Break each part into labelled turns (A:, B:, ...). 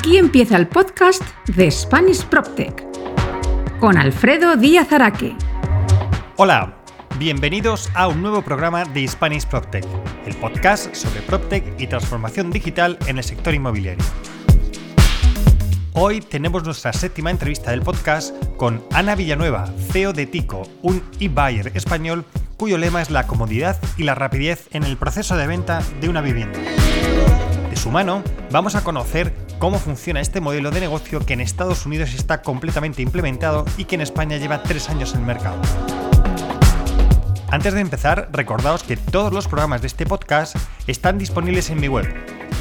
A: Aquí empieza el podcast de Spanish PropTech con Alfredo Díaz Araque.
B: Hola, bienvenidos a un nuevo programa de Spanish PropTech, el podcast sobre PropTech y transformación digital en el sector inmobiliario. Hoy tenemos nuestra séptima entrevista del podcast con Ana Villanueva, CEO de Tico, un e-buyer español cuyo lema es la comodidad y la rapidez en el proceso de venta de una vivienda. Su mano, vamos a conocer cómo funciona este modelo de negocio que en Estados Unidos está completamente implementado y que en España lleva tres años en el mercado. Antes de empezar, recordaos que todos los programas de este podcast están disponibles en mi web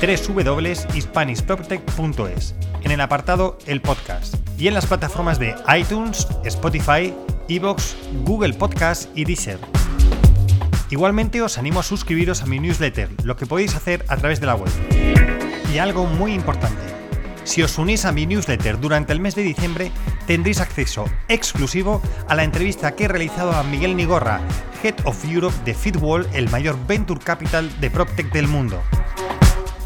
B: www.hispanishproptech.es en el apartado El Podcast y en las plataformas de iTunes, Spotify, Evox, Google Podcast y Deezer. Igualmente os animo a suscribiros a mi newsletter, lo que podéis hacer a través de la web. Y algo muy importante, si os unís a mi newsletter durante el mes de diciembre, tendréis acceso exclusivo a la entrevista que he realizado a Miguel Nigorra, Head of Europe de Fitwall, el mayor venture capital de PropTech del mundo.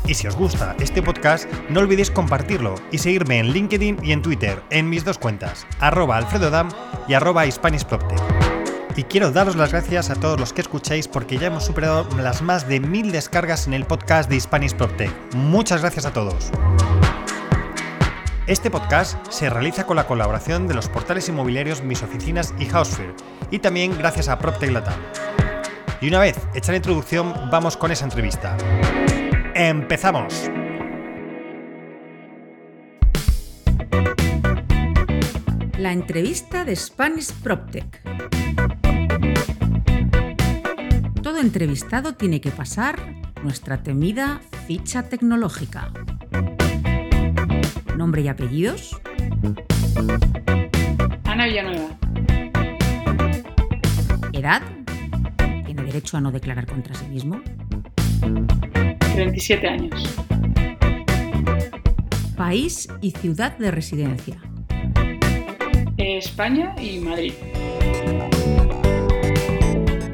B: Y si os gusta este podcast, no olvidéis compartirlo y seguirme en LinkedIn y en Twitter, en mis dos cuentas, arroba alfredodam y arroba. Y quiero daros las gracias a todos los que escucháis porque ya hemos superado las más de mil descargas en el podcast de Spanish PropTech. Muchas gracias a todos. Este podcast se realiza con la colaboración de los portales inmobiliarios Mis Oficinas y Housefear, y también gracias a PropTech Latam. Y una vez hecha la introducción, vamos con esa entrevista. ¡Empezamos!
A: La entrevista de Spanish PropTech. Todo entrevistado tiene que pasar nuestra temida ficha tecnológica. Nombre y apellidos.
C: Ana Villanueva.
A: Edad. Tiene derecho a no declarar contra sí mismo.
C: 37 años.
A: País y ciudad de residencia.
C: España y Madrid.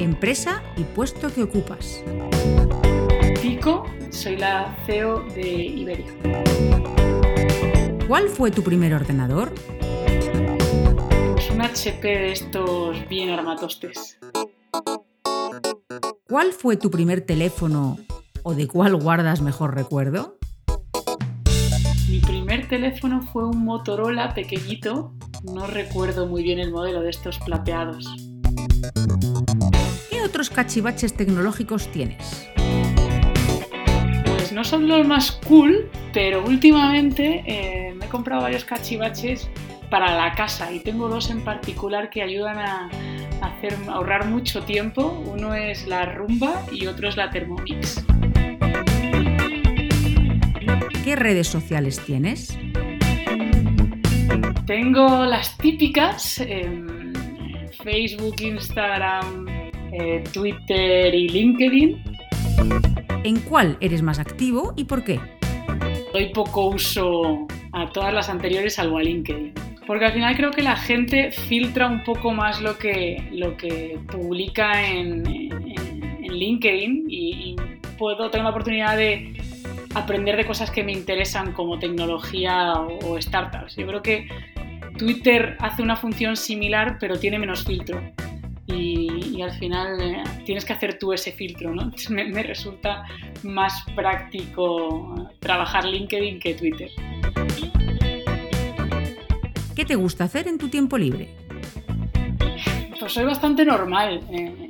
A: Empresa y puesto que ocupas.
C: Pico, soy la CEO de Iberia.
A: ¿Cuál fue tu primer ordenador?
C: Un HP de estos bien armatostes.
A: ¿Cuál fue tu primer teléfono o de cuál guardas mejor recuerdo?
C: Mi primer teléfono fue un Motorola pequeñito, no recuerdo muy bien el modelo de estos plateados.
A: ¿Qué otros cachivaches tecnológicos tienes?
C: Pues no son los más cool, pero últimamente eh, me he comprado varios cachivaches para la casa y tengo dos en particular que ayudan a, hacer, ahorrar mucho tiempo. Uno es la Rumba y otro es la Thermomix.
A: ¿Qué redes sociales tienes?
C: Tengo las típicas, eh, Facebook, Instagram, eh, Twitter y LinkedIn.
A: ¿En cuál eres más activo y por qué?
C: Doy poco uso a todas las anteriores salvo a LinkedIn. Porque al final creo que la gente filtra un poco más lo que, lo que publica en, en, en LinkedIn y, y puedo tener la oportunidad de aprender de cosas que me interesan como tecnología o, o startups. Yo creo que Twitter hace una función similar pero tiene menos filtro. Y, y, al final eh, tienes que hacer tú ese filtro, ¿no? Me, me, resulta más práctico trabajar LinkedIn que Twitter.
A: ¿Qué te gusta hacer en tu tiempo libre?
C: Pues soy bastante normal. Eh,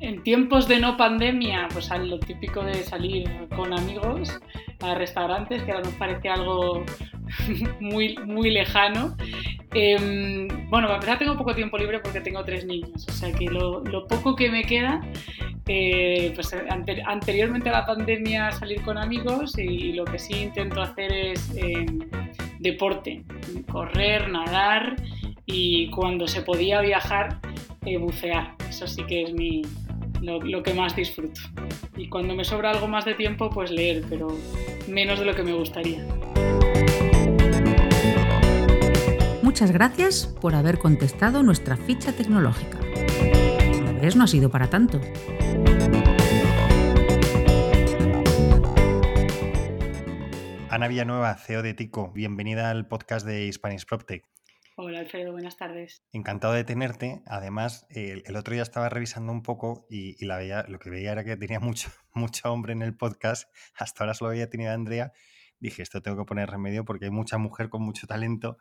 C: en tiempos de no pandemia, pues lo típico de salir con amigos a restaurantes, que ahora nos parece algo muy, muy lejano. Eh, bueno, la verdad tengo poco tiempo libre porque tengo tres niños, o sea que lo, lo poco que me queda, eh, pues ante, anteriormente a la pandemia salir con amigos y, y lo que sí intento hacer es eh, deporte, correr, nadar y cuando se podía viajar, eh, bucear. Eso sí que es mi, lo, lo, que más disfruto. Y cuando me sobra algo más de tiempo, pues leer, pero menos de lo que me gustaría.
A: Muchas gracias por haber contestado nuestra ficha tecnológica. Como ves, no ha sido para tanto.
B: Ana Villanueva, CEO de Tico. Bienvenida al podcast de Spanish PropTech.
C: Hola Alfredo, buenas tardes.
B: Encantado de tenerte. Además, el, otro día estaba revisando un poco y, la veía, lo que veía era que tenía mucho, mucho hombre en el podcast. Hasta ahora solo había tenido a Andrea. Dije, esto tengo que poner remedio porque hay mucha mujer con mucho talento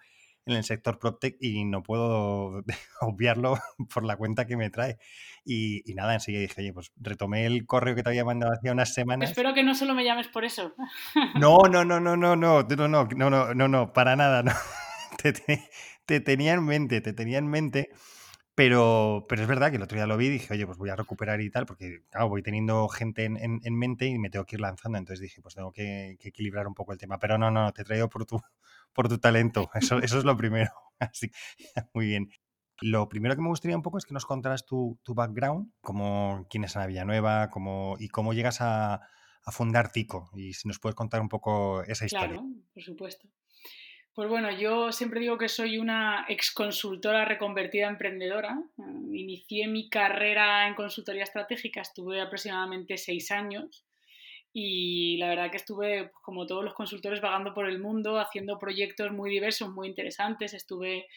B: en el sector PropTech y no puedo obviarlo por la cuenta que me trae. Y, nada, enseguida dije, oye, pues retomé el correo que te había mandado hacía unas semanas.
C: Espero que no solo me llames por eso.
B: No, no, no, no, no, no, no, no, no, no, no, no, para nada, no. Te, te, tenía en mente, te tenía en mente. Pero, pero es verdad que el otro día lo vi y dije, oye, pues voy a recuperar y tal, porque claro, voy teniendo gente en, en, mente y me tengo que ir lanzando. Entonces dije, pues tengo que, que, equilibrar un poco el tema. Pero no, no, no, te he traído por tu, por tu talento. Eso, eso es lo primero. Así, muy bien. Lo primero que me gustaría un poco es que nos contaras tu, tu background, como quién es Ana Villanueva cómo, y cómo llegas a, a, fundar Tico. Y si nos puedes contar un poco esa historia.
C: Claro, por supuesto. Pues bueno, yo siempre digo que soy una ex consultora reconvertida emprendedora. Inicié mi carrera en consultoría estratégica, estuve aproximadamente seis años y la verdad que estuve, pues, como todos los consultores, vagando por el mundo, haciendo proyectos muy diversos, muy interesantes. Estuve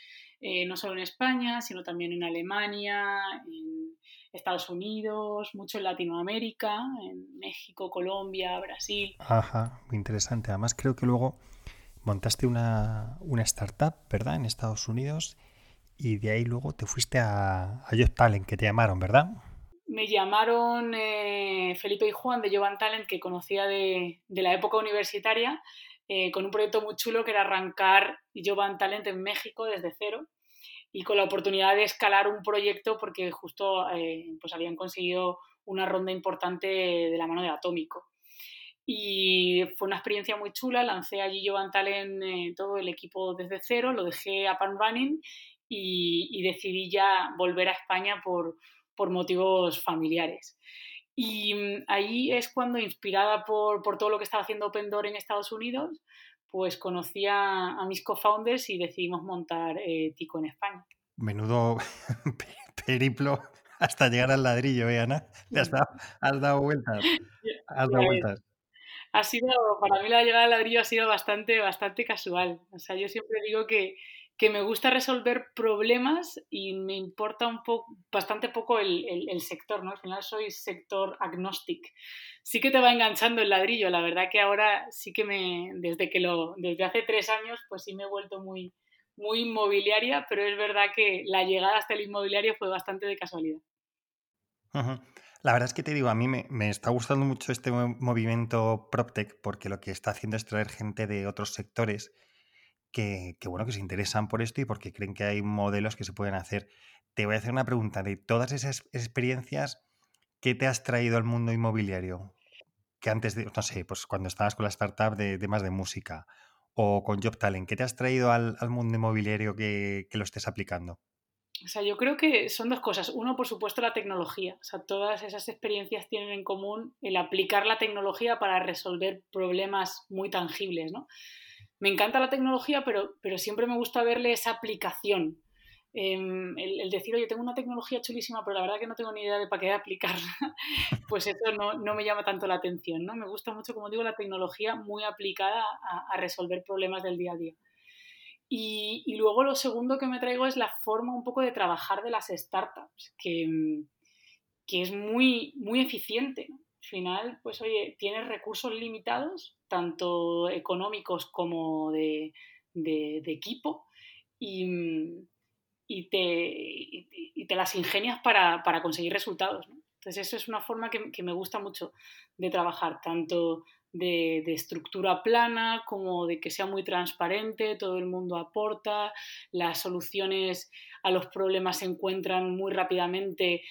C: eh, no solo en España, sino también en Alemania, en Estados Unidos, mucho en Latinoamérica, en México, Colombia, Brasil.
B: Ajá, muy interesante. Además creo que luego montaste una, una startup, ¿verdad? En Estados Unidos y de ahí luego te fuiste a, a Talent, que te llamaron, ¿verdad?
C: Me llamaron eh, Felipe y Juan de Jovan Talent, que conocía de, la época universitaria, eh, con un proyecto muy chulo que era arrancar Jovan Talent en México desde cero y con la oportunidad de escalar un proyecto porque justo eh, pues habían conseguido una ronda importante de la mano de Atómico. Y fue una experiencia muy chula, lancé allí Jovan Talent todo el equipo desde cero, lo dejé a pan running y decidí ya volver a España por, por motivos familiares. Y mm, ahí es cuando, inspirada por, todo lo que estaba haciendo Open Door en Estados Unidos, pues conocí a, mis co-founders y decidimos montar eh, Tico en España.
B: Menudo periplo hasta llegar al ladrillo, ¿eh, Ana? has dado, has dado vueltas. Has dado vueltas.
C: Ha sido, para mí la llegada al ladrillo ha sido bastante, bastante casual. O sea, yo siempre digo que, que me gusta resolver problemas y me importa un poco, bastante poco el, sector, ¿no? Al final soy sector agnostic. Sí que te va enganchando el ladrillo, la verdad que ahora sí que me, desde que lo, desde hace tres años, pues sí me he vuelto muy, muy inmobiliaria, pero es verdad que la llegada hasta el inmobiliario fue bastante de casualidad.
B: La verdad es que te digo, a mí me, me, está gustando mucho este movimiento PropTech porque lo que está haciendo es traer gente de otros sectores que, bueno, que se interesan por esto y porque creen que hay modelos que se pueden hacer. Te voy a hacer una pregunta. De todas esas experiencias, ¿qué te has traído al mundo inmobiliario? Que antes de, no sé, pues cuando estabas con la startup de temas de música o con Job Talent, ¿qué te has traído al, mundo inmobiliario que, que, lo estés aplicando?
C: O sea, yo creo que son dos cosas. Uno, por supuesto, la tecnología. O sea, todas esas experiencias tienen en común el aplicar la tecnología para resolver problemas muy tangibles, ¿no? Me encanta la tecnología, pero, pero siempre me gusta verle esa aplicación. Em, el, decir, oye, tengo una tecnología chulísima, pero la verdad que no tengo ni idea de para qué aplicarla, pues eso no, no, me llama tanto la atención. ¿no? Me gusta mucho, como digo, la tecnología muy aplicada a, resolver problemas del día a día. Y, luego lo segundo que me traigo es la forma un poco de trabajar de las startups, que, que es muy, muy eficiente. Al final, pues oye, tienes recursos limitados, tanto económicos como de, equipo, y, te, las ingenias para, conseguir resultados. Entonces, eso es una forma que, me gusta mucho de trabajar, tanto de, estructura plana como de que sea muy transparente, todo el mundo aporta, las soluciones a los problemas se encuentran muy rápidamente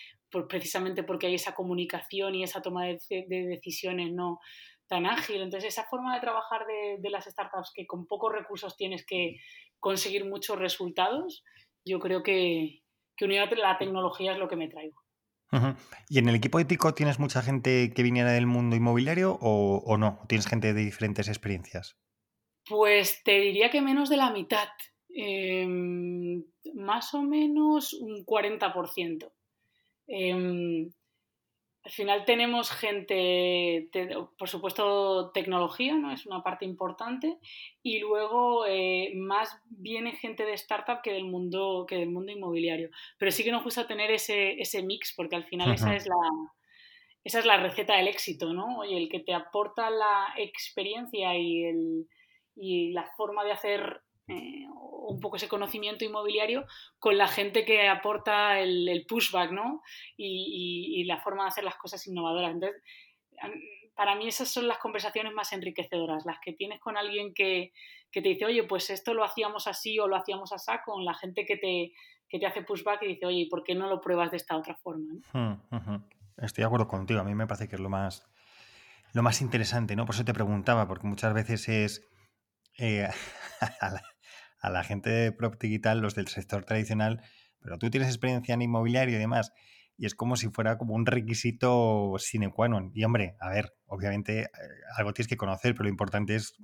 C: precisamente porque hay esa comunicación y esa toma de, de decisiones no, tan ágil. Entonces, esa forma de trabajar de, las startups que con pocos recursos tienes que conseguir muchos resultados, yo creo que, que unida a la tecnología es lo que me traigo.
B: ¿Y en el equipo ético tienes mucha gente que viniera del mundo inmobiliario o, no? ¿Tienes gente de diferentes experiencias?
C: Pues te diría que menos de la mitad. Em, más o menos un 40%. Al final tenemos gente, por supuesto, tecnología, ¿no? Es una parte importante. Y luego eh, más viene gente de startup que del mundo, que del mundo inmobiliario. Pero sí que nos gusta tener ese, ese mix, porque al final esa es la. Esa es la receta del éxito, ¿no? Oye, el que te aporta la experiencia y, el, y la forma de hacer eh, un poco ese conocimiento inmobiliario con la gente que aporta el, pushback, ¿no? Y, la forma de hacer las cosas innovadoras. Entonces, para mí esas son las conversaciones más enriquecedoras, las que tienes con alguien que, te dice, oye, pues esto lo hacíamos así o lo hacíamos así, con la gente que te, te hace pushback y dice, oye, ¿por qué no lo pruebas de esta otra forma?
B: Hmm, Estoy de acuerdo contigo, a mí me parece que es lo más, lo más interesante, ¿no? Por eso te preguntaba, porque muchas veces es... Eh, gente de Property Digital, los del sector tradicional, pero tú tienes experiencia en inmobiliario y demás, y es como si fuera como un requisito sine qua non. Y hombre, a ver, obviamente eh, algo tienes que conocer, pero lo importante es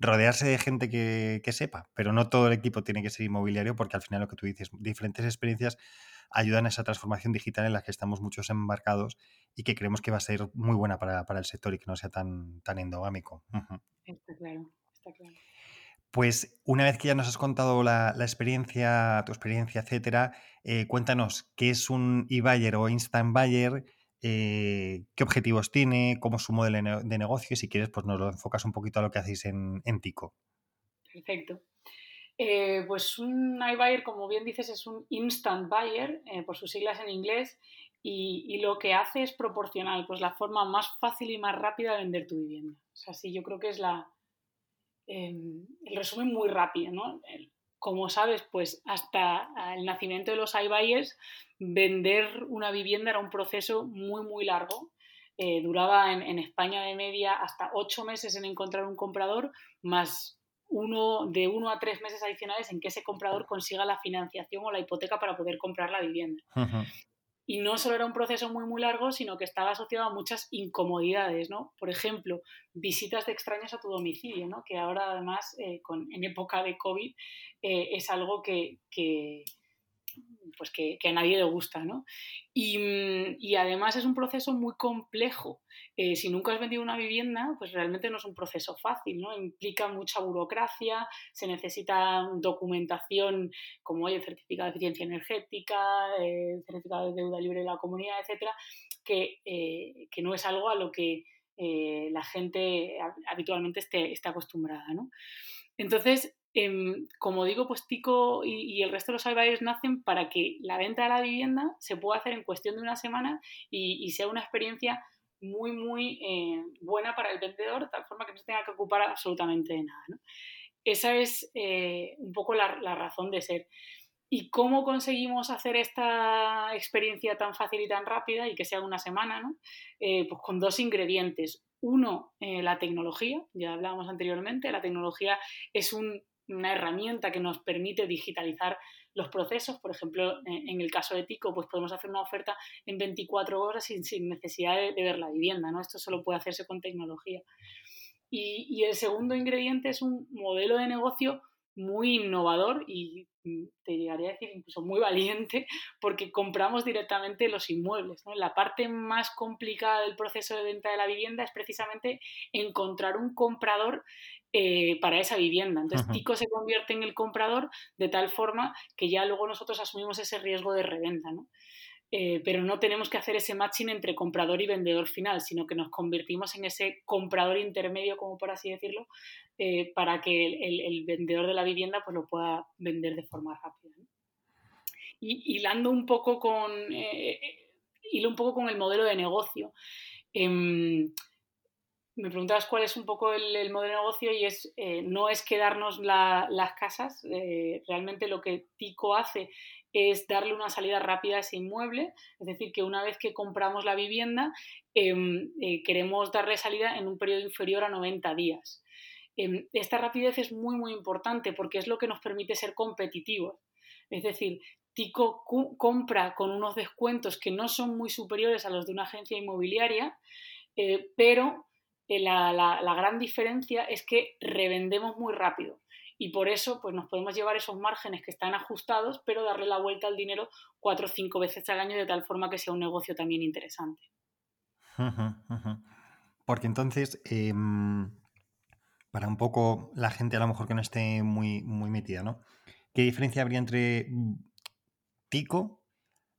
B: rodearse de gente que, sepa, pero no todo el equipo tiene que ser inmobiliario porque al final lo que tú dices, diferentes experiencias ayudan a esa transformación digital en la que estamos muchos embarcados y que creemos que va a ser muy buena para, el sector y que no sea tan, tan endogámico.
C: Está claro, está claro.
B: Pues una vez que ya nos has contado la, experiencia, tu experiencia, etcétera, eh, cuéntanos qué es un e-buyer o instant buyer, eh, qué objetivos tiene, cómo es su modelo de negocio y si quieres, pues nos lo enfocas un poquito a lo que hacéis en, Tico.
C: Perfecto. Eh, pues un iBuyer, como bien dices, es un instant buyer, por sus siglas en inglés, y, y, lo que hace es proporcional, pues la forma más fácil y más rápida de vender tu vivienda. O sea, sí, yo creo que es la, Em, el resumen muy rápido, ¿no? Como sabes, pues hasta el nacimiento de los iBuyers, vender una vivienda era un proceso muy, muy largo. Eh, duraba en, España de media hasta ocho meses en encontrar un comprador, más uno, de uno a tres meses adicionales en que ese comprador consiga la financiación o la hipoteca para poder comprar la vivienda. Y no solo era un proceso muy, muy largo, sino que estaba asociado a muchas incomodidades, ¿no? Por ejemplo, visitas de extraños a tu domicilio, ¿no? Que ahora, además, eh, con, en época de COVID, eh, es algo que, que pues que, a nadie le gusta, ¿no? Y, mm, además es un proceso muy complejo. Eh, si nunca has vendido una vivienda, pues realmente no es un proceso fácil, ¿no? Implica mucha burocracia, se necesita documentación como el certificado de eficiencia energética, el certificado de deuda libre de la comunidad, etcétera, que, eh, no es algo a lo que eh, la gente habitualmente esté, esté acostumbrada, ¿no? Entonces, Em, como digo, pues Tico y, el resto de los iBuyers nacen para que la venta de la vivienda se pueda hacer en cuestión de una semana y, sea una experiencia muy, muy eh, buena para el vendedor, de tal forma que no se tenga que ocupar absolutamente de nada. Esa es eh, un poco la, razón de ser. ¿Y cómo conseguimos hacer esta experiencia tan fácil y tan rápida y que sea una semana? ¿no? Eh, pues con dos ingredientes. Uno, la tecnología, ya hablábamos anteriormente, la tecnología es un una herramienta que nos permite digitalizar los procesos. Por ejemplo, en el caso de Tico, pues podemos hacer una oferta en 24 horas sin, necesidad de, ver la vivienda, ¿no? Esto solo puede hacerse con tecnología. Y, el segundo ingrediente es un modelo de negocio muy innovador y te llegaría a decir incluso muy valiente porque compramos directamente los inmuebles. La parte más complicada del proceso de venta de la vivienda es precisamente encontrar un comprador eh, para esa vivienda. Entonces, Tico se convierte en el comprador de tal forma que ya luego nosotros asumimos ese riesgo de reventa, ¿no? Eh, pero no tenemos que hacer ese matching entre comprador y vendedor final, sino que nos convertimos en ese comprador intermedio, como por así decirlo, eh, para que el, vendedor de la vivienda pues, lo pueda vender de forma rápida. Y hilando un poco con, hilo un poco con el modelo de negocio. Em, me preguntabas cuál es un poco el, modelo de negocio y es eh, no es quedarnos las casas, eh, realmente lo que Tico hace es darle una salida rápida a ese inmueble, es decir, que una vez que compramos la vivienda em, eh, queremos darle salida en un periodo inferior a 90 días. Em, esta rapidez es muy muy importante porque es lo que nos permite ser competitivos. Es decir, Tico compra con unos descuentos que no son muy superiores a los de una agencia inmobiliaria, pero la, gran diferencia es que revendemos muy rápido y por eso pues nos podemos llevar esos márgenes que están ajustados, pero darle la vuelta al dinero cuatro o cinco veces al año de tal forma que sea un negocio también interesante.
B: Porque entonces, em, para un poco la gente a lo mejor que no esté muy, muy metida, ¿no? ¿Qué diferencia habría entre Tico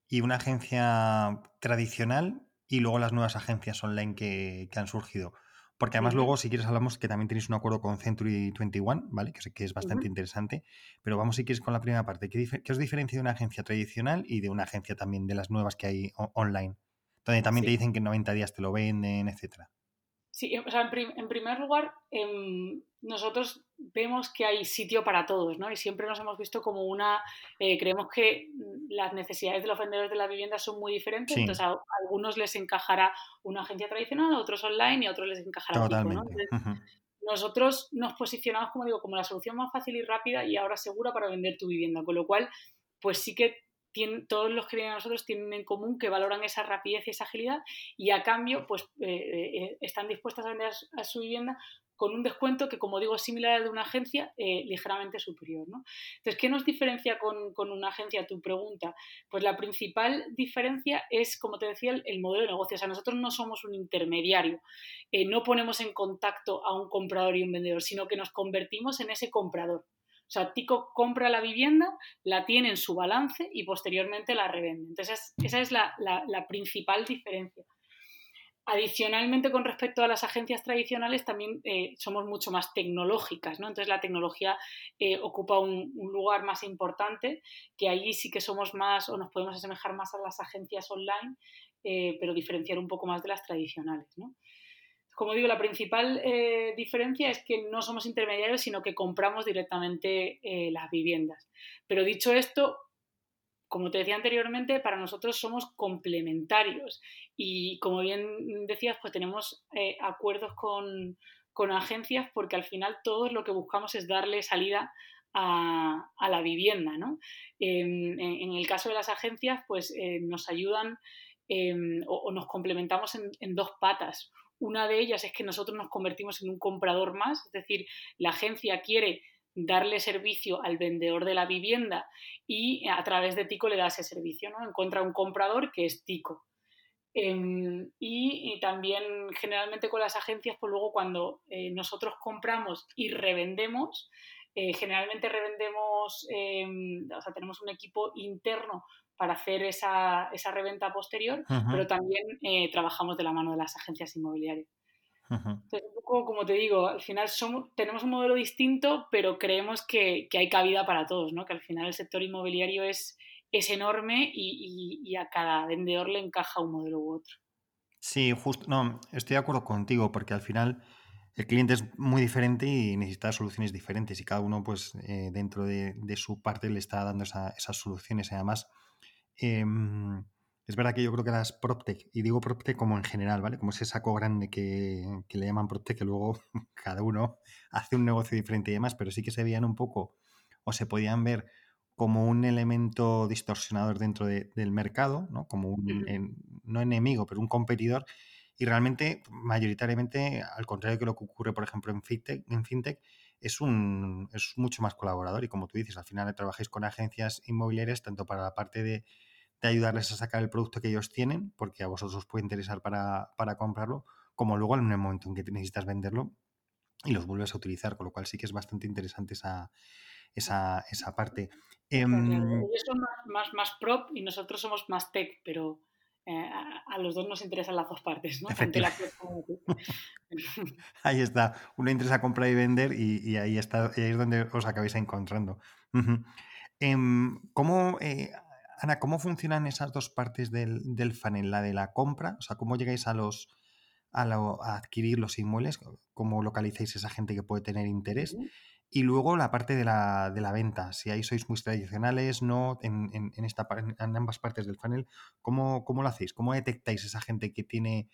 B: y una agencia tradicional y luego las nuevas agencias online que, han surgido? Porque además luego, si quieres, hablamos que también tenéis un acuerdo con Century 21, ¿vale? Que sé que es bastante interesante. Pero vamos, si quieres, con la primera parte. ¿Qué, os diferencia de una agencia tradicional y de una agencia también de las nuevas que hay online? Donde también te dicen que en 90 días te lo venden, etcétera.
C: Sí, o sea, en, primer lugar, em, nosotros vemos que hay sitio para todos, ¿no? Y siempre nos hemos visto como una, eh, creemos que las necesidades de los vendedores de la vivienda son muy diferentes, entonces a, algunos les encajará una agencia tradicional, a otros online y a otros les encajará Totalmente. Nosotros nos posicionamos, como digo, como la solución más fácil y rápida y ahora segura para vender tu vivienda, con lo cual, pues sí que todos los que vienen a nosotros tienen en común que valoran esa rapidez y esa agilidad y a cambio pues eh, eh, están dispuestas a vender a su vivienda con un descuento que, como digo, es similar al de una agencia, eh, ligeramente superior. ¿no? Entonces, ¿qué nos diferencia con, una agencia? Tu pregunta. Pues la principal diferencia es, como te decía, el, modelo de negocio. O sea, nosotros no somos un intermediario, no ponemos en contacto a un comprador y un vendedor, sino que nos convertimos en ese comprador. O sea, Tico compra la vivienda, la tiene en su balance y posteriormente la revende. Entonces, esa es la, principal diferencia. Adicionalmente, con respecto a las agencias tradicionales, también eh, somos mucho más tecnológicas, ¿no? Entonces, la tecnología eh, ocupa un, lugar más importante, que allí sí que somos más o nos podemos asemejar más a las agencias online, eh, pero diferenciar un poco más de las tradicionales, ¿no? Como digo, la principal eh, diferencia es que no somos intermediarios, sino que compramos directamente eh, las viviendas. Pero dicho esto, como te decía anteriormente, para nosotros somos complementarios y como bien decías, pues tenemos eh, acuerdos con, agencias porque al final todos lo que buscamos es darle salida a, la vivienda. ¿no? En, el caso de las agencias, pues nos ayudan o, nos complementamos en dos patas. Una de ellas es que nosotros nos convertimos en un comprador más, es decir, la agencia quiere darle servicio al vendedor de la vivienda y a través de Tico le da ese servicio, ¿no? Encuentra un comprador que es Tico. Em, y, también generalmente con las agencias, pues luego cuando eh, nosotros compramos y revendemos, eh, generalmente revendemos, em, o sea, tenemos un equipo interno para hacer esa, esa reventa posterior, pero también eh, trabajamos de la mano de las agencias inmobiliarias. Entonces, un poco como te digo, al final somos, tenemos un modelo distinto, pero creemos que, que, hay cabida para todos, ¿no? que al final el sector inmobiliario es, es enorme y, y, a cada vendedor le encaja un modelo u otro.
B: Sí, justo, no, estoy de acuerdo contigo, porque al final el cliente es muy diferente y necesita soluciones diferentes y cada uno, pues, eh, dentro de, de, su parte le está dando esa, esas soluciones. Además, Em, es verdad que yo creo que las PropTech, y digo PropTech como en general, ¿vale? Como ese saco grande que, le llaman PropTech, que luego cada uno hace un negocio diferente y demás, pero sí que se veían un poco o se podían ver como un elemento distorsionador dentro del mercado, ¿no? Como un, no enemigo, pero un competidor. Y realmente, mayoritariamente, al contrario que lo que ocurre, por ejemplo, en FinTech, en FinTech es, un, es mucho más colaborador. Y como tú dices, al final trabajáis con agencias inmobiliarias, tanto para la parte de, ayudarles a sacar el producto que ellos tienen, porque a vosotros os puede interesar para, comprarlo, como luego en el momento en que necesitas venderlo y los vuelves a utilizar, con lo cual sí que es bastante interesante esa, esa, esa parte.
C: Em, ellos son más, más, prop y nosotros somos más tech, pero eh, a, los dos nos interesan las dos partes, ¿no?
B: ahí está. Uno interesa comprar y vender y, ahí está, y ahí es donde os acabáis encontrando. Em, ¿Cómo, eh, Ana, cómo funcionan esas dos partes del, del, funnel? La de la compra, o sea, cómo llegáis a los a, adquirir los inmuebles, cómo localizáis esa gente que puede tener interés. Y luego la parte de la, de la venta, si ahí sois muy tradicionales, no, en, en, esta, en ambas partes del funnel, ¿cómo, ¿cómo, lo hacéis? ¿Cómo detectáis esa gente que tiene,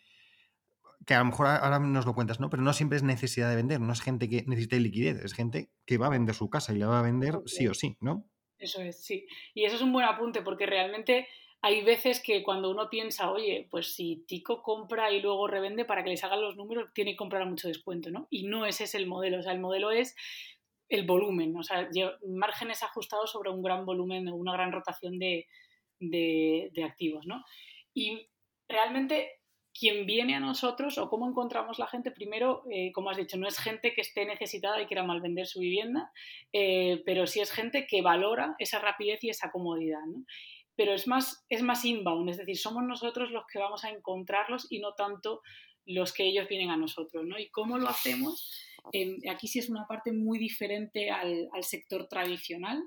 B: que a lo mejor ahora nos lo cuentas, ¿no? Pero no siempre es necesidad de vender, no es gente que necesite liquidez, es gente que va a vender su casa y la va a vender sí o sí, ¿no?
C: Eso es, sí. Y eso es un buen apunte porque realmente hay veces que cuando uno piensa, oye, pues si Tico compra y luego revende para que le salgan los números, tiene que comprar a mucho descuento, ¿no? Y no ese es el modelo, o sea, el modelo es el volumen, o sea, márgenes ajustados sobre un gran volumen, una gran rotación de, de, activos, ¿no? Y realmente quien viene a nosotros o cómo encontramos la gente, primero, eh, como has dicho, no es gente que esté necesitada y quiera mal vender su vivienda, eh, pero sí es gente que valora esa rapidez y esa comodidad. Pero es más, es más inbound, es decir, somos nosotros los que vamos a encontrarlos y no tanto los que ellos vienen a nosotros. ¿no? ¿Y cómo lo hacemos? Em, aquí sí es una parte muy diferente al, al sector tradicional.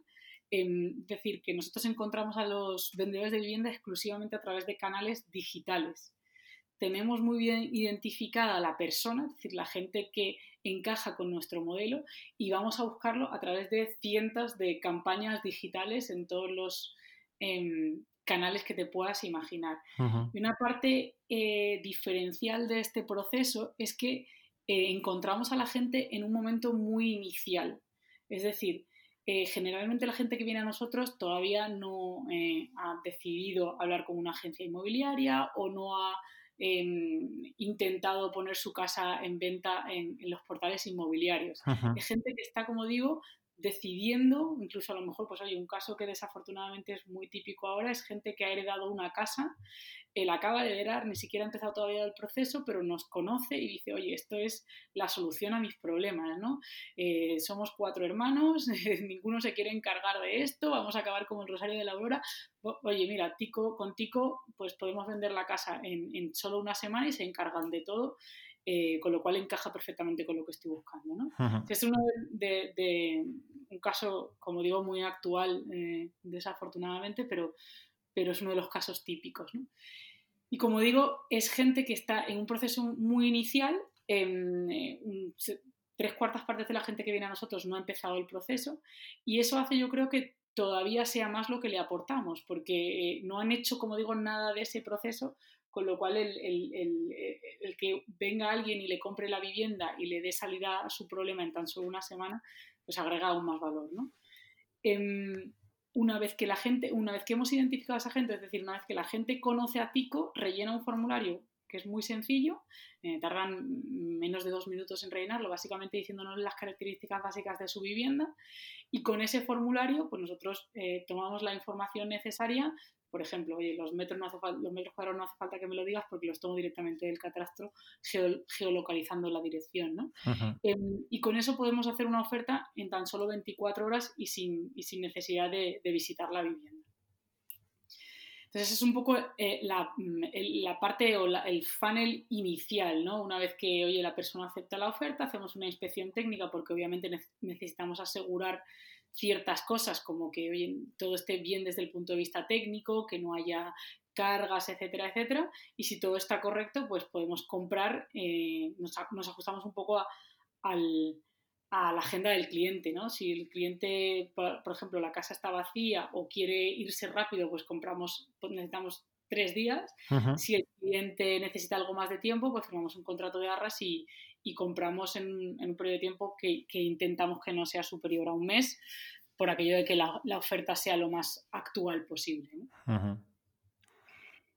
C: Em, es decir, que nosotros encontramos a los vendedores de vivienda exclusivamente a través de canales digitales tenemos muy bien identificada la persona, es decir, la gente que encaja con nuestro modelo y vamos a buscarlo a través de cientos de campañas digitales en todos los em, canales que te puedas imaginar. Y una parte eh, diferencial de este proceso es que eh, encontramos a la gente en un momento muy inicial. Es decir, eh, generalmente la gente que viene a nosotros todavía no ha decidido hablar con una agencia inmobiliaria o no ha Em, intentado poner su casa en venta en, los portales inmobiliarios. Hay gente que está, como digo, decidiendo, incluso a lo mejor, pues hay un caso que desafortunadamente es muy típico ahora, es gente que ha heredado una casa, él acaba de heredar, ni siquiera ha empezado todavía el proceso, pero nos conoce y dice, oye, esto es la solución a mis problemas, ¿no? Eh, somos cuatro hermanos, ninguno se quiere encargar de esto, vamos a acabar como el Rosario de la Aurora. Oye, mira, Tico, con Tico, pues podemos vender la casa en, en solo una semana y se encargan de todo eh, con lo cual encaja perfectamente con lo que estoy buscando. ¿no? Es uno de, un caso, como digo, muy actual, eh, desafortunadamente, pero, pero es uno de los casos típicos. ¿no? Y como digo, es gente que está en un proceso muy inicial, eh, tres cuartas partes de la gente que viene a nosotros no ha empezado el proceso y eso hace yo creo que todavía sea más lo que le aportamos, porque no han hecho, como digo, nada de ese proceso, con lo cual el, que venga alguien y le compre la vivienda y le dé salida a su problema en tan solo una semana, pues agrega aún más valor, ¿no? Em, una vez que la gente, una vez que hemos identificado a esa gente, es decir, una vez que la gente conoce a Tico, rellena un formulario que es muy sencillo, eh, tardan menos de dos minutos en rellenarlo, básicamente diciéndonos las características básicas de su vivienda y con ese formulario pues nosotros eh, tomamos la información necesaria por ejemplo, oye, los metros, no hace los metros cuadrados no hace falta que me lo digas porque los tomo directamente del catastro geolocalizando la dirección, ¿no? Em, y con eso podemos hacer una oferta en tan solo 24 horas y sin, y sin necesidad de, visitar la vivienda. Entonces es un poco eh, la, la, parte o el funnel inicial, ¿no? Una vez que, oye, la persona acepta la oferta, hacemos una inspección técnica porque obviamente necesitamos asegurar ciertas cosas como que oye, todo esté bien desde el punto de vista técnico, que no haya cargas, etcétera, etcétera. Y si todo está correcto, pues podemos comprar, eh, nos, ajustamos un poco a, la agenda del cliente, ¿no? Si el cliente, por, ejemplo, la casa está vacía o quiere irse rápido, pues compramos, pues necesitamos tres días. Si el cliente necesita algo más de tiempo, pues firmamos un contrato de arras y, y compramos en, un periodo de tiempo que, intentamos que no sea superior a un mes, por aquello de que la, oferta sea lo más actual posible.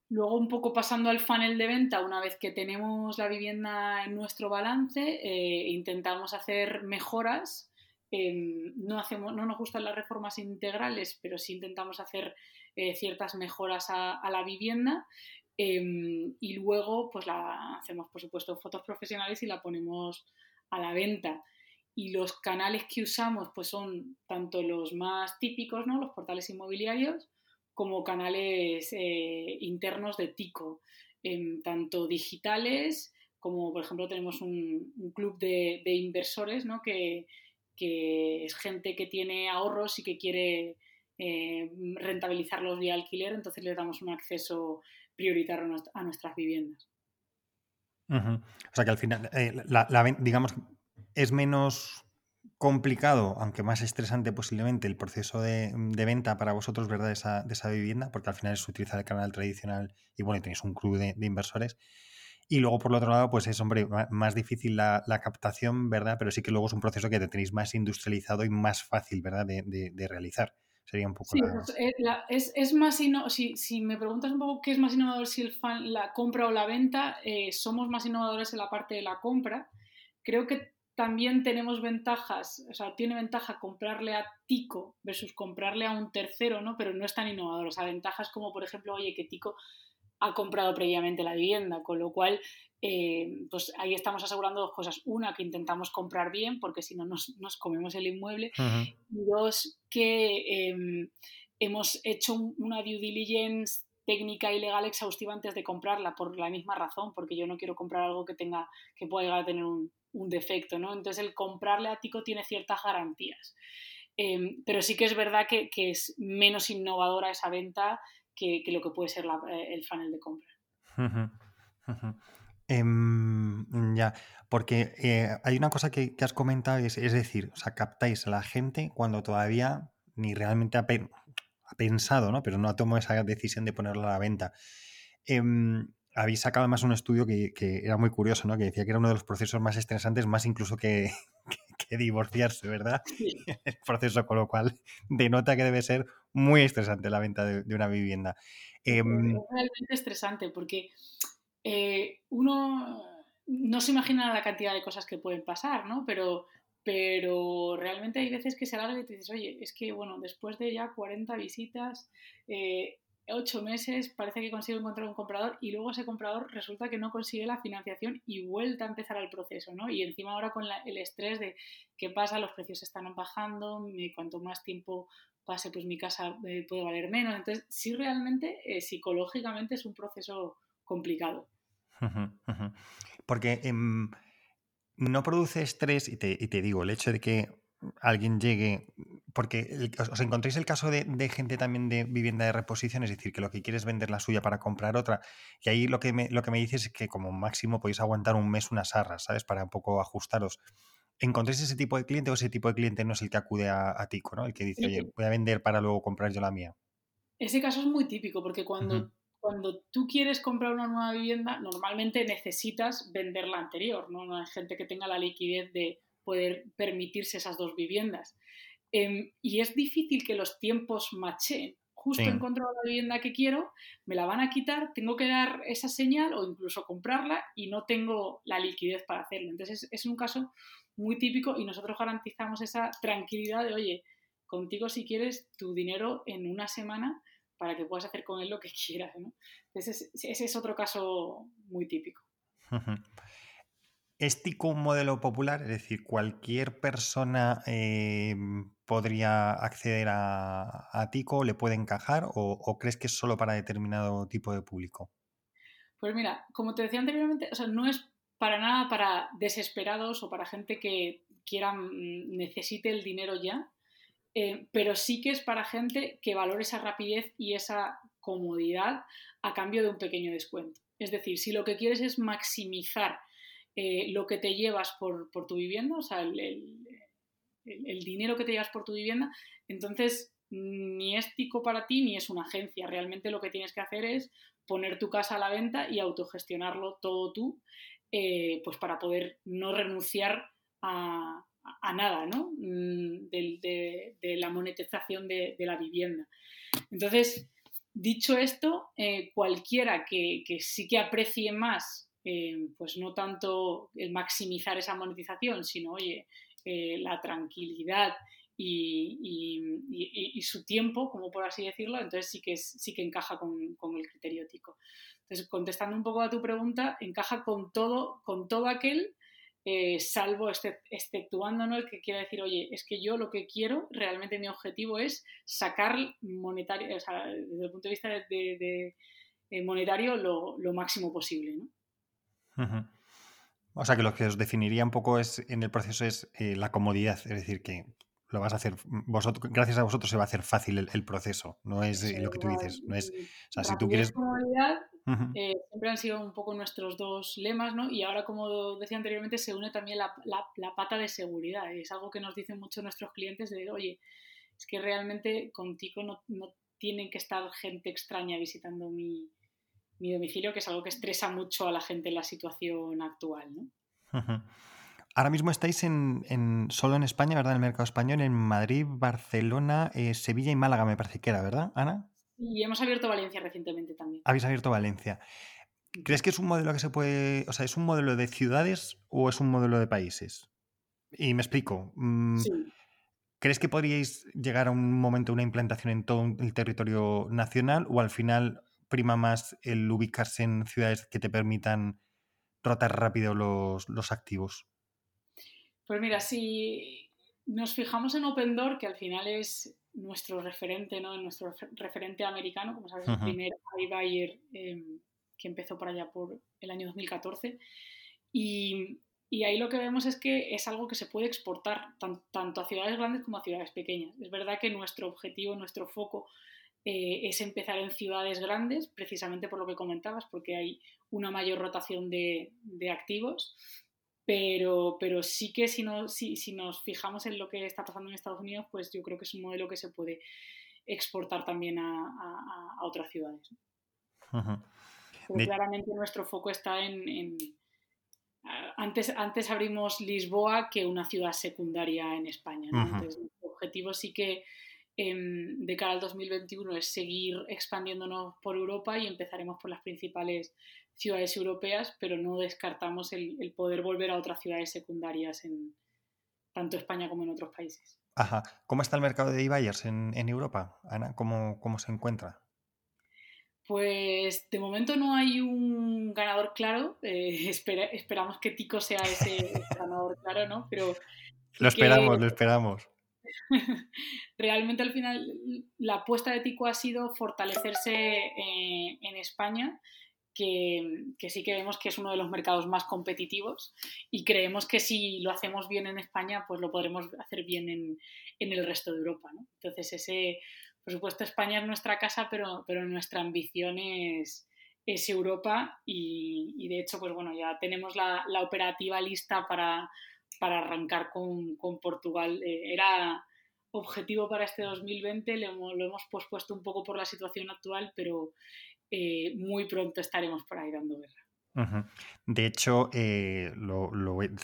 C: Luego, un poco pasando al funnel de venta, una vez que tenemos la vivienda en nuestro balance, eh, intentamos hacer mejoras. Em, no, hacemos, no nos gustan las reformas integrales, pero sí intentamos hacer eh, ciertas mejoras a, la vivienda Em, y luego, pues la hacemos, por supuesto, fotos profesionales y la ponemos a la venta. Y los canales que usamos, pues son tanto los más típicos, ¿no? Los portales inmobiliarios, como canales eh, internos de Tico, em, tanto digitales como, por ejemplo, tenemos un, club de, inversores, ¿no? Que, que es gente que tiene ahorros y que quiere eh, rentabilizarlos vía alquiler, entonces les damos un acceso prioritario a nuestras viviendas.
B: O sea que al final, eh, digamos, es menos complicado, aunque más estresante posiblemente, el proceso de, venta para vosotros, ¿verdad? De esa, de esa, vivienda, porque al final es utilizar el canal tradicional y bueno, tenéis un club de, inversores. Y luego, por el otro lado, pues es, hombre, más difícil la, captación, ¿verdad? Pero sí que luego es un proceso que tenéis más industrializado y más fácil, ¿verdad? de realizar. Sería un poco.
C: Sí, pues, eh, es, es, más si, si, me preguntas un poco qué es más innovador, si el fan, la compra o la venta, eh, somos más innovadores en la parte de la compra. Creo que también tenemos ventajas, o sea, tiene ventaja comprarle a Tico versus comprarle a un tercero, ¿no? Pero no es tan innovador. O sea, ventajas como, por ejemplo, oye, que Tico ha comprado previamente la vivienda, con lo cual eh, pues ahí estamos asegurando dos cosas. Una, que intentamos comprar bien, porque si no nos, comemos el inmueble. Y dos, que em, hemos hecho una due diligence técnica y legal exhaustiva antes de comprarla, por la misma razón, porque yo no quiero comprar algo que tenga, que pueda llegar a tener un, defecto, ¿no? Entonces el comprarle a Tico tiene ciertas garantías. Em, pero sí que es verdad que, es menos innovadora esa venta que, lo que puede ser eh, el funnel de compra.
B: Em, ya, porque eh, hay una cosa que, has comentado, es, es, decir, o sea, captáis a la gente cuando todavía ni realmente ha, pensado, ¿no? Pero no ha tomado esa decisión de ponerla a la venta. Em, habéis sacado además un estudio que, era muy curioso, ¿no? Que decía que era uno de los procesos más estresantes, más incluso que, divorciarse, ¿verdad? El proceso, con lo cual denota que debe ser muy estresante la venta de, una vivienda.
C: Em, es realmente estresante porque eh, uno no se imagina la cantidad de cosas que pueden pasar, ¿no? Pero pero realmente hay veces que se alarga y te dices, oye, es que bueno, después de ya 40 visitas, eh, 8 meses, parece que consigo encontrar un comprador y luego ese comprador resulta que no consigue la financiación y vuelta a empezar el proceso, ¿no? Y encima ahora con el estrés de qué pasa, los precios están bajando, cuanto más tiempo pase, pues mi casa eh, puede valer menos. Entonces, sí realmente, eh, psicológicamente es un proceso complicado.
B: Porque... Em, no produce estrés, y te, digo, el hecho de que alguien llegue, porque os encontréis el caso de, gente también de vivienda de reposición, es decir, que lo que quiere es vender la suya para comprar otra, y ahí lo que me, lo que me dices es que como máximo podéis aguantar un mes unas arras, ¿sabes? Para un poco ajustaros. ¿Encontréis ese tipo de cliente o ese tipo de cliente no es el que acude a, a Tico, ¿no? El que dice, oye, voy a vender para luego comprar yo la mía.
C: Ese caso es muy típico, porque cuando cuando tú quieres comprar una nueva vivienda, normalmente necesitas vender la anterior, ¿no? No hay gente que tenga la liquidez de poder permitirse esas dos viviendas. Em, y es difícil que los tiempos machen. Justo encontrado la vivienda que quiero, me la van a quitar, tengo que dar esa señal o incluso comprarla y no tengo la liquidez para hacerlo. Entonces es un caso muy típico y nosotros garantizamos esa tranquilidad de, oye, contigo si quieres tu dinero en una semana para que puedas hacer con él lo que quieras. ¿no? Entonces, ese es otro caso muy típico.
B: ¿Es TICO un modelo popular? Es decir, ¿cualquier persona eh, podría acceder a, TICO, le puede encajar o, crees que es solo para determinado tipo de público?
C: Pues mira, como te decía anteriormente, no es para nada para desesperados o para gente que quiera, mm, necesite el dinero ya, eh, pero sí que es para gente que valore esa rapidez y esa comodidad a cambio de un pequeño descuento. Es decir, si lo que quieres es maximizar eh, lo que te llevas por, tu vivienda, o sea, el, dinero que te llevas por tu vivienda, entonces ni es tico para ti ni es una agencia. Realmente lo que tienes que hacer es poner tu casa a la venta y autogestionarlo todo tú, eh, pues para poder no renunciar a, a nada, ¿no? Mm, de, la monetización de, la vivienda. Entonces, dicho esto, eh, cualquiera que, sí que aprecie más, eh, pues no tanto el maximizar esa monetización, sino, oye, eh, la tranquilidad y, su tiempo, como por así decirlo, entonces sí que, sí que encaja con, con, el criterio ético. Entonces, contestando un poco a tu pregunta, encaja con todo, con todo aquel eh, salvo exceptuando el que quiere decir, oye, es que yo lo que quiero, realmente mi objetivo es sacar monetario, o sea, desde el punto de vista de, eh, monetario lo, máximo posible. ¿no?
B: O sea que lo que os definiría un poco es en el proceso es eh, la comodidad, es decir, que lo vas a hacer, vosotros, gracias a vosotros se va a hacer fácil el, proceso, no es lo que tú dices, no es, o sea, si tú quieres...
C: Eh, siempre han sido un poco nuestros dos lemas, ¿no? Y ahora, como decía anteriormente, se une también la, pata de seguridad. Es algo que nos dicen mucho nuestros clientes de, oye, es que realmente contigo no, no tienen que estar gente extraña visitando mi, domicilio, que es algo que estresa mucho a la gente en la situación actual, ¿no?
B: Ahora mismo estáis en, solo en España, ¿verdad? En el mercado español, en Madrid, Barcelona, eh, Sevilla y Málaga, me parece que era, ¿verdad, Ana?
C: Y hemos abierto Valencia recientemente también.
B: Habéis abierto Valencia. ¿Crees que es un modelo que se puede, o sea, es un modelo de ciudades o es un modelo de países? Y me explico. Mm, ¿Crees que podríais llegar a un momento, una implantación en todo el territorio nacional o al final prima más el ubicarse en ciudades que te permitan rotar rápido los, los activos?
C: Pues mira, si nos fijamos en Open Door, que al final es nuestro referente, ¿no? nuestro referente americano, como sabes, el primer iBuyer em, que empezó por allá por el año 2014. Y, y, ahí lo que vemos es que es algo que se puede exportar tanto a ciudades grandes como a ciudades pequeñas. Es verdad que nuestro objetivo, nuestro foco eh, es empezar en ciudades grandes, precisamente por lo que comentabas, porque hay una mayor rotación de, de activos pero, pero sí que si, no, si, si, nos fijamos en lo que está pasando en Estados Unidos, pues yo creo que es un modelo que se puede exportar también a, a, otras ciudades. Claramente nuestro foco está en... en antes, antes abrimos Lisboa que una ciudad secundaria en España. Entonces, nuestro objetivo sí que de cara al 2021 es seguir expandiéndonos por Europa y empezaremos por las principales ciudades europeas, pero no descartamos el, poder volver a otras ciudades secundarias en tanto España como en otros países.
B: Ajá. ¿Cómo está el mercado de e-buyers en, Europa, Ana? ¿Cómo, ¿Cómo se encuentra?
C: Pues de momento no hay un ganador claro. Eh, esperamos que Tico sea ese, ganador claro, ¿no? Pero
B: lo esperamos, lo esperamos.
C: Realmente al final la apuesta de Tico ha sido fortalecerse eh, en España que, sí que vemos que es uno de los mercados más competitivos y creemos que si lo hacemos bien en España, pues lo podremos hacer bien en, el resto de Europa. Entonces, ese, por supuesto, España es nuestra casa, pero, pero nuestra ambición es, Europa y, de hecho, pues bueno, ya tenemos la, operativa lista para, arrancar con, Portugal. Eh, era objetivo para este 2020, lo lo hemos pospuesto un poco por la situación actual, pero eh, muy pronto estaremos por ahí dando guerra.
B: De hecho, eh, lo,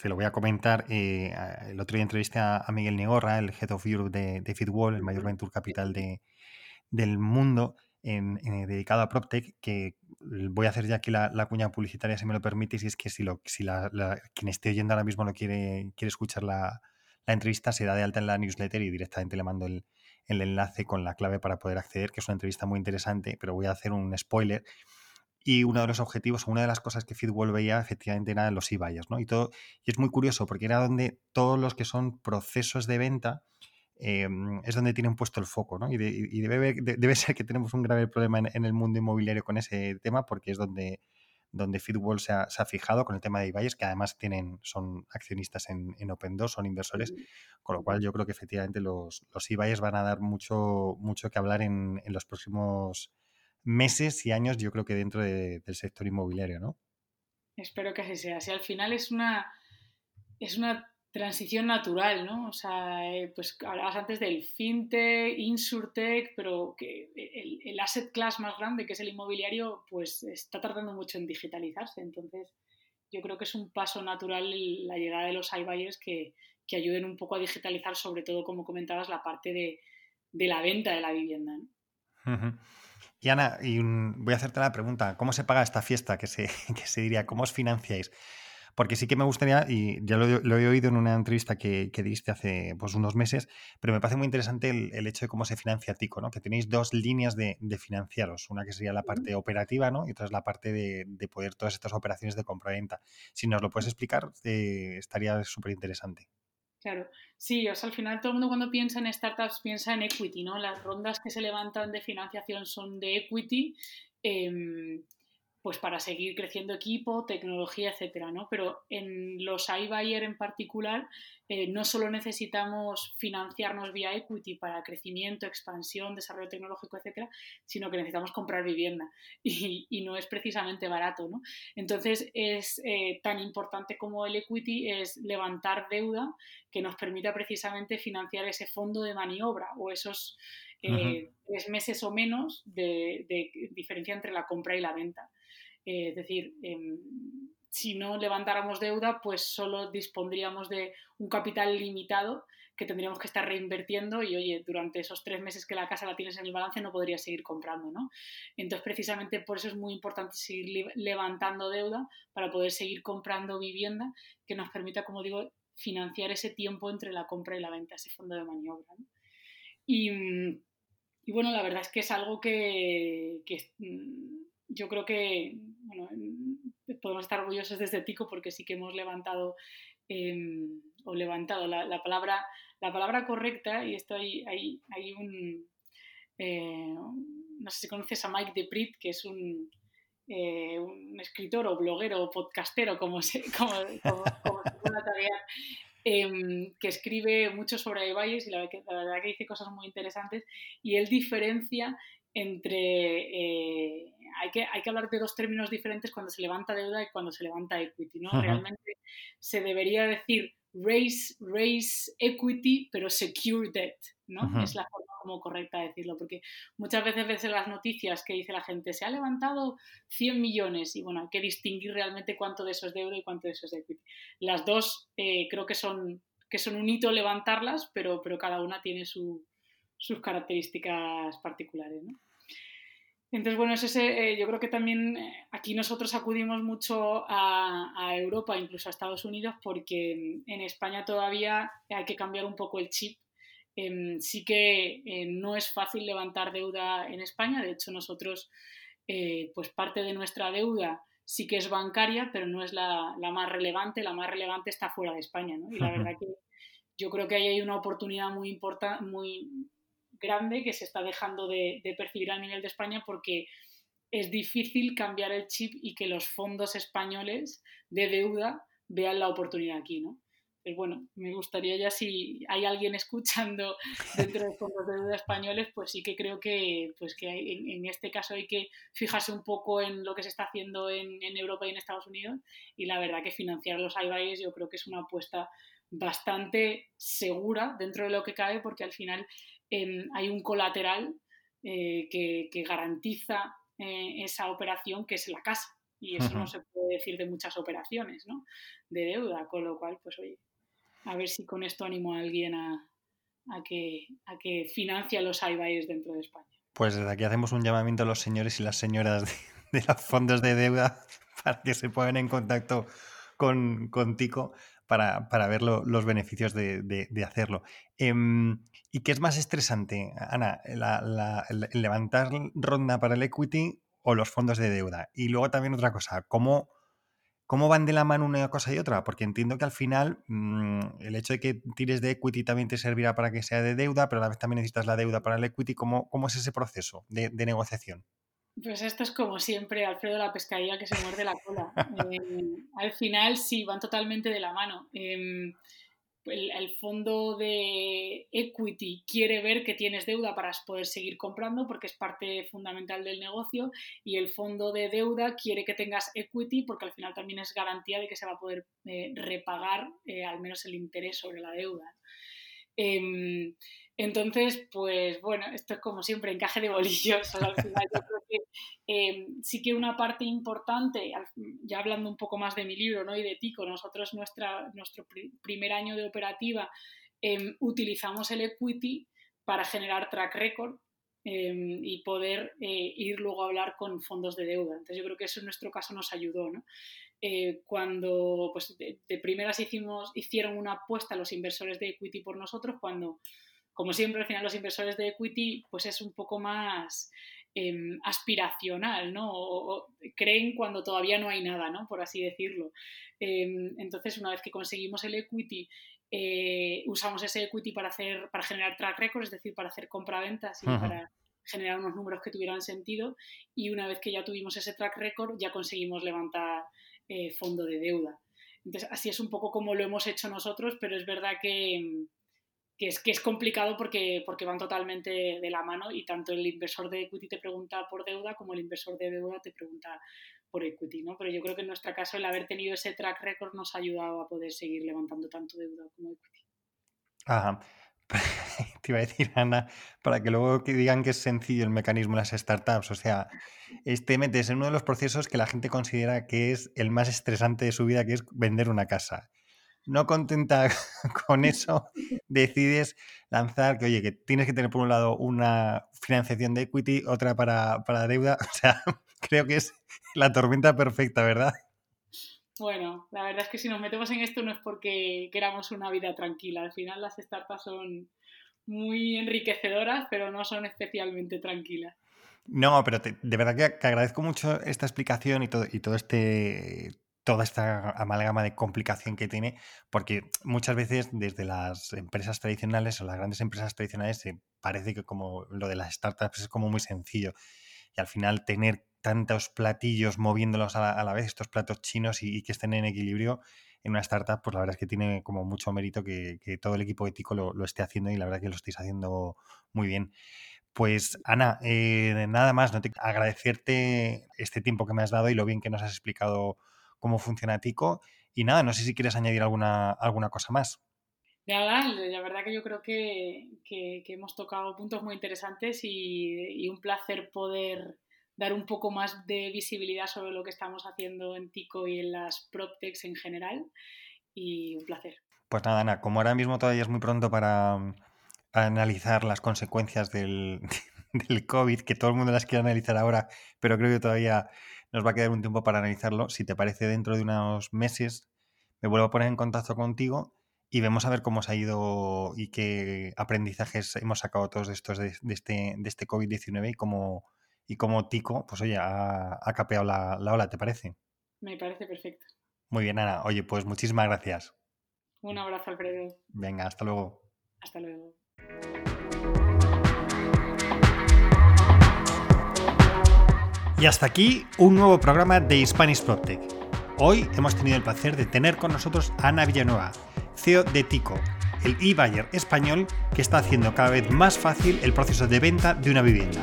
B: te lo voy a comentar. Eh, el otro día entrevisté a, Miguel Negorra, el Head of Europe de, de Fitwall, el mayor venture capital de, del mundo, en, dedicado a PropTech, que voy a hacer ya aquí la, cuña publicitaria, si me lo permite, si es que si, lo, si la, quien esté oyendo ahora mismo no quiere, quiere escuchar la, entrevista, se da de alta en la newsletter y directamente le mando el, el enlace con la clave para poder acceder, que es una entrevista muy interesante, pero voy a hacer un spoiler. Y uno de los objetivos, una de las cosas que Fitwall veía efectivamente era los e-buyers, ¿no? Y, todo, y es muy curioso porque era donde todos los que son procesos de venta em, es donde tienen puesto el foco, ¿no? Y, debe, debe, ser que tenemos un grave problema en, el mundo inmobiliario con ese tema porque es donde donde Fitwall se ha, fijado con el tema de eBayers, que además tienen, son accionistas en, en Open2, son inversores, con lo cual yo creo que efectivamente los, los eBayers van a dar mucho, mucho que hablar en, los próximos meses y años, yo creo que dentro del sector inmobiliario, ¿no?
C: Espero que así sea. Si al final es una, es una transición natural, ¿no? O sea, eh, pues hablabas antes del fintech, insurtech, pero que el, asset class más grande, que es el inmobiliario, pues está tardando mucho en digitalizarse. Entonces, yo creo que es un paso natural la llegada de los iBuyers que, que ayuden un poco a digitalizar, sobre todo, como comentabas, la parte de, la venta de la vivienda.
B: Y Ana, y voy a hacerte la pregunta, ¿cómo se paga esta fiesta que se, que se diría? ¿Cómo os financiáis? Porque sí que me gustaría, y ya lo, he oído en una entrevista que, que, diste hace pues, unos meses, pero me parece muy interesante el, hecho de cómo se financia Tico, ¿no? Que tenéis dos líneas de, financiaros, una que sería la parte operativa, ¿no? Y otra es la parte de, poder todas estas operaciones de compra-venta. Si nos lo puedes explicar, eh, estaría súper interesante.
C: Claro, sí, o sea, al final todo el mundo cuando piensa en startups piensa en equity, ¿no? Las rondas que se levantan de financiación son de equity. Em, pues para seguir creciendo equipo, tecnología, etcétera, ¿no? Pero en los iBuyer en particular, eh, no solo necesitamos financiarnos vía equity para crecimiento, expansión, desarrollo tecnológico, etcétera, sino que necesitamos comprar vivienda y, no es precisamente barato, ¿no? Entonces es eh, tan importante como el equity es levantar deuda que nos permita precisamente financiar ese fondo de maniobra o esos eh, tres meses o menos de diferencia entre la compra y la venta. Eh, es decir, em, si no levantáramos deuda, pues solo dispondríamos de un capital limitado que tendríamos que estar reinvirtiendo y, oye, durante esos tres meses que la casa la tienes en el balance no podrías seguir comprando, ¿no? Entonces, precisamente por eso es muy importante seguir levantando deuda para poder seguir comprando vivienda que nos permita, como digo, financiar ese tiempo entre la compra y la venta, ese fondo de maniobra. Y, bueno, la verdad es que es algo que, que mm, yo creo que bueno, podemos estar orgullosos desde Tico porque sí que hemos levantado em, o levantado la, palabra, la palabra correcta, y esto hay, hay, hay un, eh, no sé si conoces a Mike DePrit, que es un, eh, un escritor o bloguero o podcastero, como se, como, como, em, que escribe mucho sobre iBuyers y la, la, verdad que dice cosas muy interesantes y él diferencia entre... Eh, hay, que, hay que hablar de dos términos diferentes cuando se levanta deuda y cuando se levanta equity, ¿no? Realmente se debería decir raise, raise equity, pero secure debt, ¿no? Es la forma como correcta de decirlo, porque muchas veces ves en las noticias que dice la gente, se ha levantado 100 millones, y bueno, hay que distinguir realmente cuánto de eso es de euro y cuánto de eso es equity. Las dos eh, creo que son, que son un hito levantarlas, pero, pero cada una tiene sus características particulares, ¿no? Entonces, bueno, ese, eh, yo creo que también eh, aquí nosotros acudimos mucho a, Europa, incluso a Estados Unidos, porque en España todavía hay que cambiar un poco el chip. Em, sí que eh, no es fácil levantar deuda en España, de hecho nosotros, pues parte de nuestra deuda sí que es bancaria, pero no es la, más relevante, la más relevante está fuera de España, ¿no? Y la verdad que yo creo que ahí hay una oportunidad muy importante, muy grande que se está dejando de, percibir a nivel de España porque es difícil cambiar el chip y que los fondos españoles de deuda vean la oportunidad aquí, ¿no? Pues bueno, me gustaría ya si hay alguien escuchando dentro de fondos de deuda españoles, pues sí que creo que, pues que en, este caso hay que fijarse un poco en lo que se está haciendo en, Europa y en Estados Unidos y la verdad que financiar los iBuyers yo creo que es una apuesta bastante segura dentro de lo que cabe porque al final hay un colateral eh, que, garantiza eh, esa operación que es la casa. Y eso no se puede decir de muchas operaciones ¿no? de deuda, con lo cual, pues oye, a ver si con esto animo a alguien a, que, a que financie los iBuyers dentro de España.
B: Pues desde aquí hacemos un llamamiento a los señores y las señoras de, los fondos de deuda para que se pongan en contacto con, con Tico para, para ver los beneficios de, de, hacerlo. Em, ¿Y qué es más estresante, Ana? La, ¿Levantar ronda para el equity o los fondos de deuda? Y luego también otra cosa, ¿cómo, ¿cómo van de la mano una cosa y otra? Porque entiendo que al final mm, el hecho de que tires de equity también te servirá para que sea de deuda, pero a la vez también necesitas la deuda para el equity. ¿Cómo, cómo es ese proceso de negociación?
C: Pues esto es como siempre, Alfredo la pescadilla que se muerde la cola. Eh, al final sí, van totalmente de la mano. Em, el, fondo de equity quiere ver que tienes deuda para poder seguir comprando porque es parte fundamental del negocio y el fondo de deuda quiere que tengas equity porque al final también es garantía de que se va a poder eh, repagar eh, al menos el interés sobre la deuda. Entonces, pues bueno, esto es como siempre, encaje de bolillos. Al final yo creo que em, sí que una parte importante, ya hablando un poco más de mi libro ¿no? y de Tico, nosotros nuestra, nuestro primer año de operativa em, utilizamos el equity para generar track record y poder eh, ir luego a hablar con fondos de deuda. Entonces yo creo que eso en nuestro caso nos ayudó. ¿no? Eh, cuando pues, de, primeras hicimos, hicieron una apuesta los inversores de equity por nosotros, cuando, como siempre, al final los inversores de equity pues es un poco más em, aspiracional, ¿no? O, creen cuando todavía no hay nada, ¿no? Por así decirlo. Em, entonces, una vez que conseguimos el equity, eh, usamos ese equity para, hacer, para generar track record, es decir, para hacer compraventas y para generar unos números que tuvieran sentido y una vez que ya tuvimos ese track record ya conseguimos levantar eh, fondo de deuda. Entonces, así es un poco como lo hemos hecho nosotros, pero es verdad que, es, que es complicado porque, porque van totalmente de la mano y tanto el inversor de equity te pregunta por deuda como el inversor de deuda te pregunta por equity, ¿no? Pero yo creo que en nuestro caso el haber tenido ese track record nos ha ayudado a poder seguir levantando tanto deuda como equity.
B: Ajá. te iba a decir, Ana, para que luego que digan que es sencillo el mecanismo de las startups. O sea, este metes en uno de los procesos que la gente considera que es el más estresante de su vida, que es vender una casa. No contenta con eso, decides lanzar que, oye, que tienes que tener por un lado una financiación de equity, otra para, para deuda. O sea, creo que es la tormenta perfecta, ¿verdad?
C: Bueno, la verdad es que si nos metemos en esto no es porque queramos una vida tranquila. Al final las startups son muy enriquecedoras, pero no son especialmente tranquilas.
B: No, pero de verdad que, agradezco mucho esta explicación y todo, y todo este toda esta amalgama de complicación que tiene, porque muchas veces desde las empresas tradicionales o las grandes empresas tradicionales se parece que como lo de las startups es como muy sencillo y al final tener tantos platillos moviéndolos a la, vez, estos platos chinos y, que estén en equilibrio en una startup, pues la verdad es que tiene como mucho mérito que, todo el equipo ético lo, lo, esté haciendo y la verdad que lo estáis haciendo muy bien. Pues Ana, eh, nada más, no te agradecerte este tiempo que me has dado y lo bien que nos has explicado cómo funciona Tico. Y nada, no sé si quieres añadir alguna, alguna cosa más.
C: Nada, la verdad que yo creo que, hemos tocado puntos muy interesantes y, y, un placer poder dar un poco más de visibilidad sobre lo que estamos haciendo en Tico y en las PropTechs en general. Y un placer.
B: Pues nada, Ana, como ahora mismo todavía es muy pronto para, analizar las consecuencias del, del COVID, que todo el mundo las quiere analizar ahora, pero creo que todavía nos va a quedar un tiempo para analizarlo. Si te parece, dentro de unos meses me vuelvo a poner en contacto contigo y vemos a ver cómo se ha ido y qué aprendizajes hemos sacado todos estos de, este, de este COVID-19 y cómo, y cómo Tico, pues oye, ha, ha capeado la, la ola, ¿te parece?
C: Me parece perfecto.
B: Muy bien, Ana. Oye, pues muchísimas gracias.
C: Un abrazo, Alfredo.
B: Venga, hasta luego.
C: Hasta luego.
B: Y hasta aquí un nuevo programa de Spanish PropTech. Hoy hemos tenido el placer de tener con nosotros a Ana Villanueva, CEO de Tico, el e-buyer español que está haciendo cada vez más fácil el proceso de venta de una vivienda.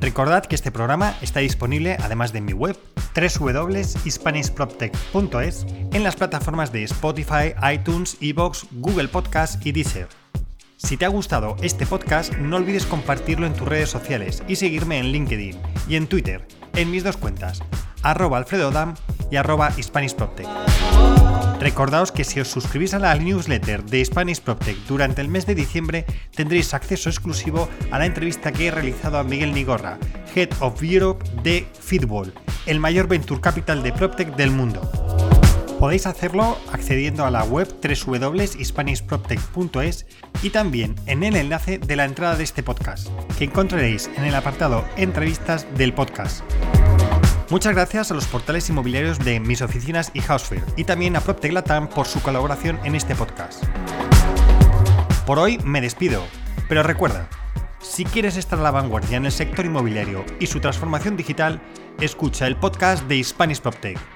B: Recordad que este programa está disponible, además de mi web, www.hispanishproptech.es, en las plataformas de Spotify, iTunes, Evox, Google Podcast y Deezer. Si te ha gustado este podcast, no olvides compartirlo en tus redes sociales y seguirme en LinkedIn y en Twitter, en mis dos cuentas, arroba alfredodam y arroba. Recordaos que si os suscribís a la newsletter de Spanish PropTech durante el mes de diciembre tendréis acceso exclusivo a la entrevista que he realizado a Miguel Nigorra, Head of Europe de Feedball, el mayor venture capital de PropTech del mundo. Podéis hacerlo accediendo a la web www.hispanishproptech.es y también en el enlace de la entrada de este podcast, que encontraréis en el apartado Entrevistas del podcast. Muchas gracias a los portales inmobiliarios de Mis Oficinas y Housefair y también a PropTech Latam por su colaboración en este podcast. Por hoy me despido, pero recuerda, si quieres estar a la vanguardia en el sector inmobiliario y su transformación digital, escucha el podcast de Spanish PropTech.